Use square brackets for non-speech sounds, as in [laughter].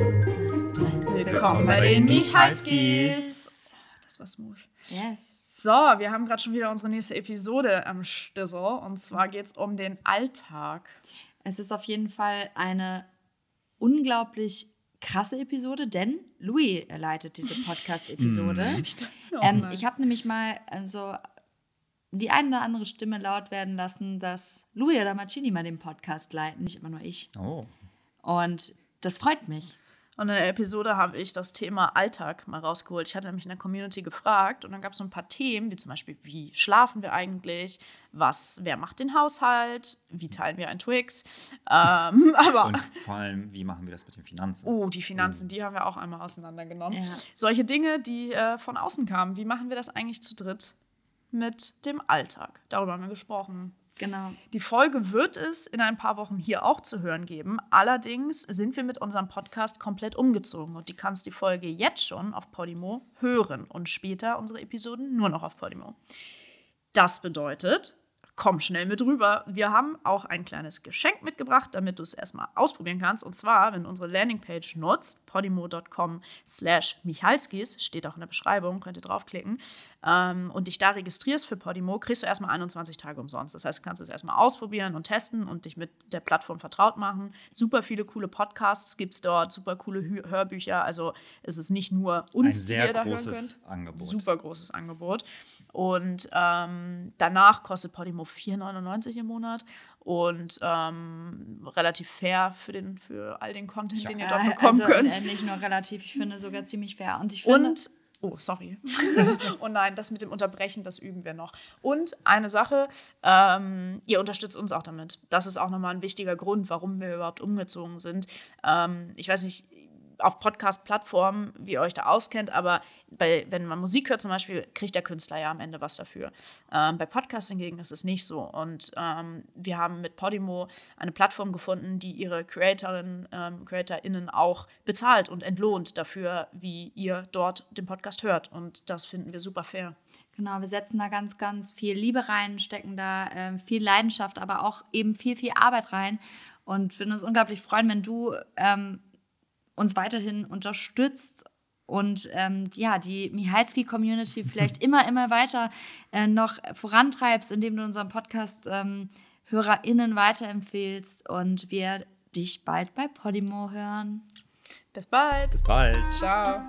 Eins, zwei, drei. Willkommen bei den Michalskis. Das war smooth. Yes. So, wir haben gerade schon wieder unsere nächste Episode am Stissel. Und zwar geht es um den Alltag. Es ist auf jeden Fall eine unglaublich krasse Episode, denn Louis leitet diese [laughs] Podcast-Episode. Oh ähm, ich habe nämlich mal also die eine oder andere Stimme laut werden lassen, dass Louis oder Marcini mal den Podcast leiten, nicht immer nur ich. Oh. Und das freut mich. Und in der Episode habe ich das Thema Alltag mal rausgeholt. Ich hatte nämlich in der Community gefragt und dann gab es so ein paar Themen, wie zum Beispiel, wie schlafen wir eigentlich? Was, wer macht den Haushalt? Wie teilen wir ein Twix? [laughs] Ähm, aber Und vor allem, wie machen wir das mit den Finanzen? Oh, die Finanzen, die haben wir auch einmal auseinandergenommen. Ja. Solche Dinge, die äh, von außen kamen. Wie machen wir das eigentlich zu dritt mit dem Alltag? Darüber haben wir gesprochen. Genau. Die Folge wird es in ein paar Wochen hier auch zu hören geben. Allerdings sind wir mit unserem Podcast komplett umgezogen und du kannst die Folge jetzt schon auf Podimo hören und später unsere Episoden nur noch auf Podimo. Das bedeutet, komm schnell mit rüber. Wir haben auch ein kleines Geschenk mitgebracht, damit du es erstmal ausprobieren kannst. Und zwar, wenn du unsere Landingpage nutzt, podimo.com slash michalskis, steht auch in der Beschreibung, könnt ihr draufklicken, ähm, und dich da registrierst für Podimo, kriegst du erstmal 21 Tage umsonst. Das heißt, du kannst es erstmal ausprobieren und testen und dich mit der Plattform vertraut machen. Super viele coole Podcasts gibt es dort, super coole Hü Hörbücher. Also es ist nicht nur uns, Ein die sehr ihr da hören großes könnt. Angebot. Super großes Angebot. Und ähm, danach kostet Podimo 4,99 im Monat und ähm, relativ fair für, den, für all den Content, den ihr dort Äh, bekommen also, könnt. Äh, nicht nur relativ, ich finde sogar ziemlich fair. Und ich finde, Und, oh, sorry. [laughs] oh nein, das mit dem Unterbrechen, das üben wir noch. Und eine Sache, ähm, ihr unterstützt uns auch damit. Das ist auch nochmal ein wichtiger Grund, warum wir überhaupt umgezogen sind. Ähm, ich weiß nicht, auf Podcast-Plattformen, wie ihr euch da auskennt, aber bei, wenn man Musik hört zum Beispiel, kriegt der Künstler ja am Ende was dafür. Ähm, bei Podcasts hingegen ist es nicht so. Und ähm, wir haben mit Podimo eine Plattform gefunden, die ihre Creatorinnen, ähm, CreatorInnen auch bezahlt und entlohnt dafür, wie ihr dort den Podcast hört. Und das finden wir super fair. Genau, wir setzen da ganz, ganz viel Liebe rein, stecken da ähm, viel Leidenschaft, aber auch eben viel, viel Arbeit rein und würden uns unglaublich freuen, wenn du ähm, uns weiterhin unterstützt und ähm, ja, die Michalski-Community [laughs] vielleicht immer, immer weiter äh, noch vorantreibst, indem du unseren Podcast ähm, HörerInnen weiterempfehlst und wir dich bald bei Podimo hören. Bis bald. Bis bald. Ciao.